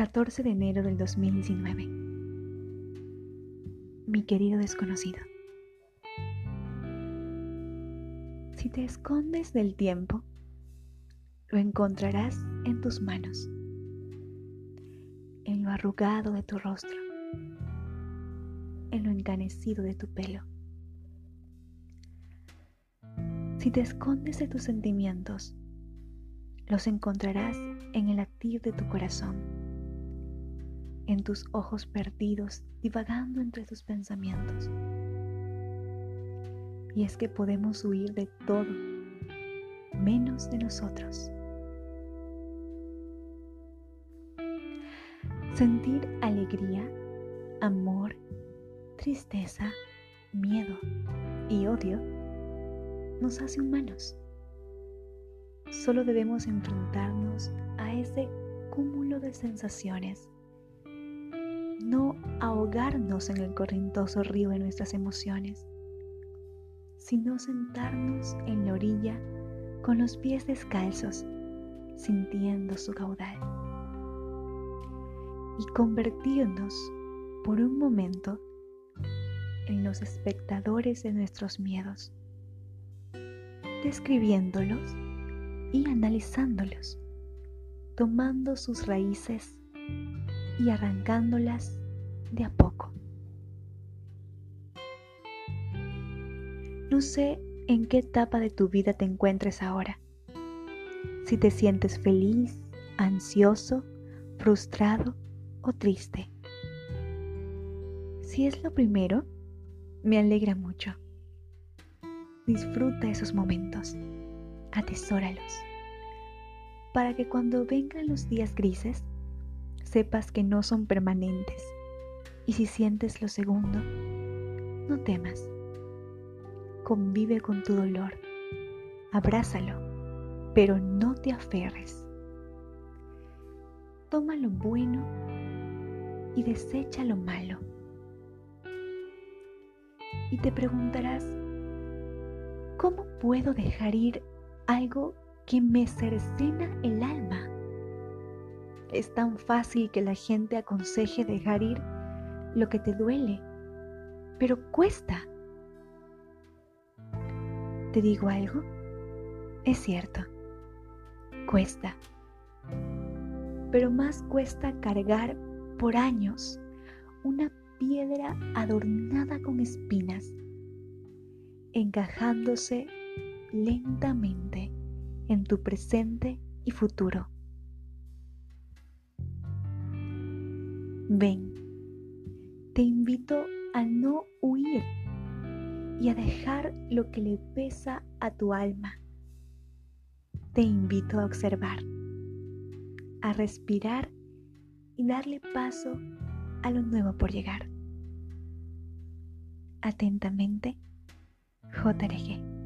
14 de enero del 2019. Mi querido desconocido. Si te escondes del tiempo, lo encontrarás en tus manos, en lo arrugado de tu rostro, en lo encanecido de tu pelo. Si te escondes de tus sentimientos, los encontrarás en el latir de tu corazón, en tus ojos perdidos divagando entre tus pensamientos. Y es que podemos huir de todo, menos de nosotros. Sentir alegría, amor, tristeza, miedo y odio nos hace humanos. Solo debemos enfrentarnos a ese cúmulo de sensaciones, no ahogarnos en el corrientoso río de nuestras emociones, sino sentarnos en la orilla con los pies descalzos, sintiendo su caudal, y convertirnos por un momento en los espectadores de nuestros miedos, describiéndolos y analizándolos, tomando sus raíces y arrancándolas de a poco. No sé en qué etapa de tu vida te encuentres ahora. Si te sientes feliz, ansioso, frustrado o triste. Si es lo primero, me alegra mucho. Disfruta esos momentos atesóralos, para que cuando vengan los días grises, sepas que no son permanentes. Y si sientes lo segundo, no temas. Convive con tu dolor, abrázalo, pero no te aferres. Toma lo bueno y desecha lo malo. Y te preguntarás, ¿cómo puedo dejar ir algo que me cercena el alma. Es tan fácil que la gente aconseje dejar ir lo que te duele, pero cuesta. ¿Te digo algo? Es cierto, cuesta. Pero más cuesta cargar por años una piedra adornada con espinas, encajándose lentamente en tu presente y futuro. Ven, te invito a no huir y a dejar lo que le pesa a tu alma. Te invito a observar, a respirar y darle paso a lo nuevo por llegar. Atentamente, JRG.